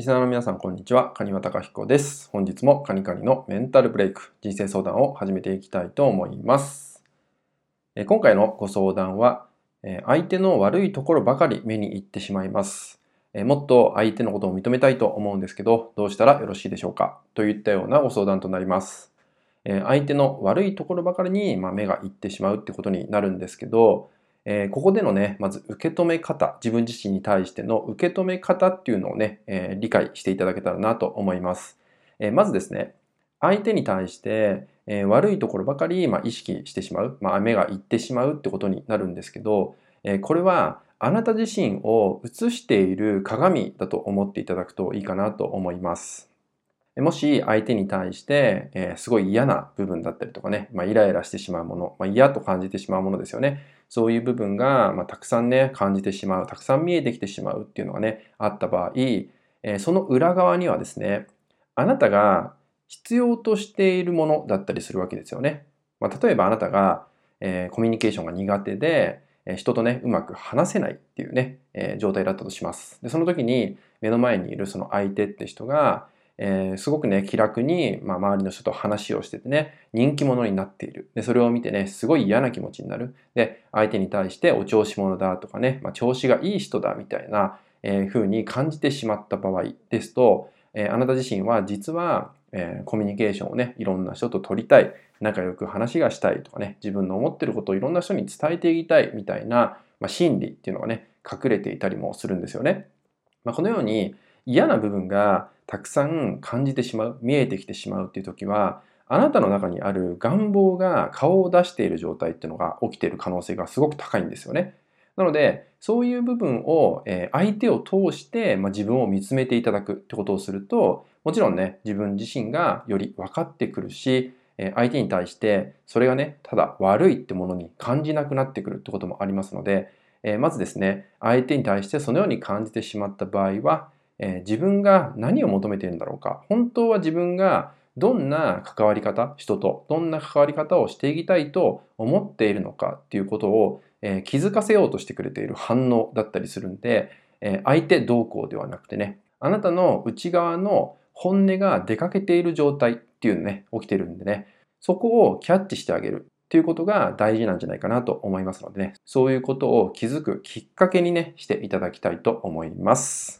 リスナーの皆さん、こんにちは。蟹和隆彦です。本日もカニカニのメンタルブレイク、人生相談を始めていきたいと思います。え今回のご相談は、え相手の悪いところばかり目に行ってしまいます。えもっと相手のことを認めたいと思うんですけど、どうしたらよろしいでしょうか？といったようなご相談となります。え相手の悪いところばかりにま目が行ってしまうってことになるんですけど、えー、ここでのね、まず受け止め方、自分自身に対しての受け止め方っていうのをね、えー、理解していただけたらなと思います。えー、まずですね、相手に対して、え悪いところばかり、まあ、意識してしまう、まあ、目がいってしまうってことになるんですけど、えこれはあなた自身を映している鏡だと思っていただくといいかなと思います。もし相手に対して、えー、すごい嫌な部分だったりとかね、まあ、イライラしてしまうもの、まあ、嫌と感じてしまうものですよね。そういう部分が、まあ、たくさんね、感じてしまう、たくさん見えてきてしまうっていうのがね、あった場合、えー、その裏側にはですね、あなたが必要としているものだったりするわけですよね。まあ、例えばあなたが、えー、コミュニケーションが苦手で、え人とね、うまく話せないっていうね、え、状態だったとします。で、その時に目の前にいるその相手って人が、えー、すごくね、気楽に、まあ、周りの人と話をしててね、人気者になっている。で、それを見てね、すごい嫌な気持ちになる。で、相手に対してお調子者だとかね、まあ、調子がいい人だみたいな、えー、風に感じてしまった場合ですと、えー、あなた自身は実は、えー、コミュニケーションをね、いろんな人と取りたい、仲良く話がしたいとかね、自分の思ってることをいろんな人に伝えていきたいみたいな、まあ、心理っていうのがね、隠れていたりもするんですよね。まあ、このように嫌な部分がたくさん感じてしまう、見えてきてしまうっていう時は、あなたの中にある願望が顔を出している状態っていうのが起きている可能性がすごく高いんですよね。なので、そういう部分を、え相手を通して、ま自分を見つめていただくってことをすると、もちろんね、自分自身がより分かってくるし、相手に対してそれがね、ただ悪いってものに感じなくなってくるってこともありますので、えまずですね、相手に対してそのように感じてしまった場合は、えー、自分が何を求めているんだろうか。本当は自分がどんな関わり方人とどんな関わり方をしていきたいと思っているのかっていうことを、えー、気づかせようとしてくれている反応だったりするんで、えー、相手同行ではなくてね。あなたの内側の本音が出かけている状態っていうのね起きてるんでね。そこをキャッチしてあげるっていうことが大事なんじゃないかなと思いますのでね。そういうことを気づくきっかけにねしていただきたいと思います。